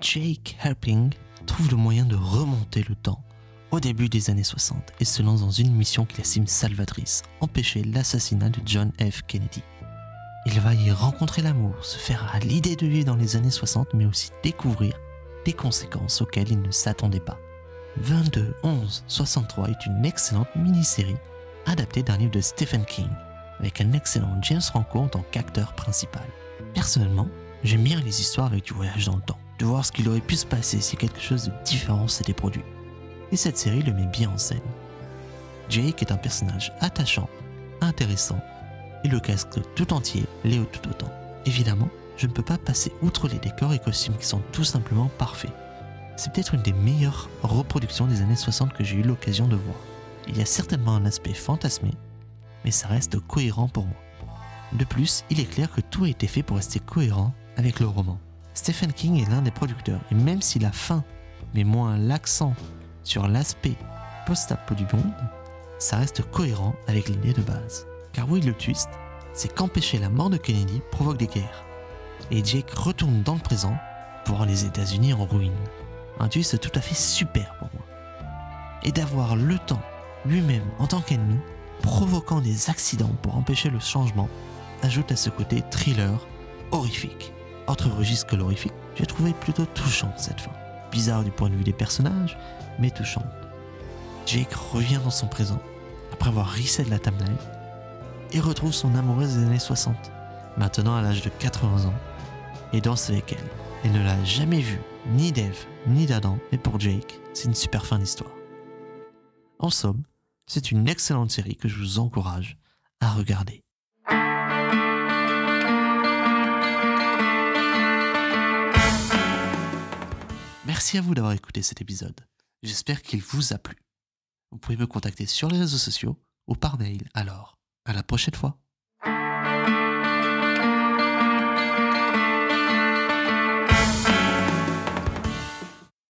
Jake Helping trouve le moyen de remonter le temps au début des années 60 et se lance dans une mission qu'il estime salvatrice, empêcher l'assassinat de John F. Kennedy. Il va y rencontrer l'amour, se faire à l'idée de vivre dans les années 60, mais aussi découvrir des conséquences auxquelles il ne s'attendait pas. 22 11 63 est une excellente mini-série adaptée d'un livre de Stephen King, avec un excellent James Franco en tant qu'acteur principal. Personnellement, j'aime bien les histoires avec du voyage dans le temps, de voir ce qu'il aurait pu se passer si quelque chose de différent s'était produit. Et cette série le met bien en scène. Jake est un personnage attachant, intéressant, et le casque tout entier l'est tout autant. Évidemment, je ne peux pas passer outre les décors et costumes qui sont tout simplement parfaits. C'est peut-être une des meilleures reproductions des années 60 que j'ai eu l'occasion de voir. Il y a certainement un aspect fantasmé, mais ça reste cohérent pour moi. De plus, il est clair que tout a été fait pour rester cohérent avec le roman. Stephen King est l'un des producteurs, et même si la fin met moins l'accent sur l'aspect post-apo du monde, ça reste cohérent avec l'idée de base. Car oui, le twist, c'est qu'empêcher la mort de Kennedy provoque des guerres. Et Jake retourne dans le présent pour voir les États-Unis en ruine. Un twist tout à fait super pour moi. Et d'avoir le temps lui-même en tant qu'ennemi, provoquant des accidents pour empêcher le changement, ajoute à ce côté thriller horrifique. Autre registre que l'horrifique, j'ai trouvé plutôt touchant cette fin. Bizarre du point de vue des personnages, mais touchante. Jake revient dans son présent, après avoir reset la timeline, et retrouve son amoureuse des années 60, maintenant à l'âge de 80 ans, et danse avec elle. Elle ne l'a jamais vue, ni d'Eve, ni d'Adam, mais pour Jake, c'est une super fin d'histoire. En somme, c'est une excellente série que je vous encourage à regarder. Merci à vous d'avoir écouté cet épisode. J'espère qu'il vous a plu. Vous pouvez me contacter sur les réseaux sociaux ou par mail. Alors, à la prochaine fois.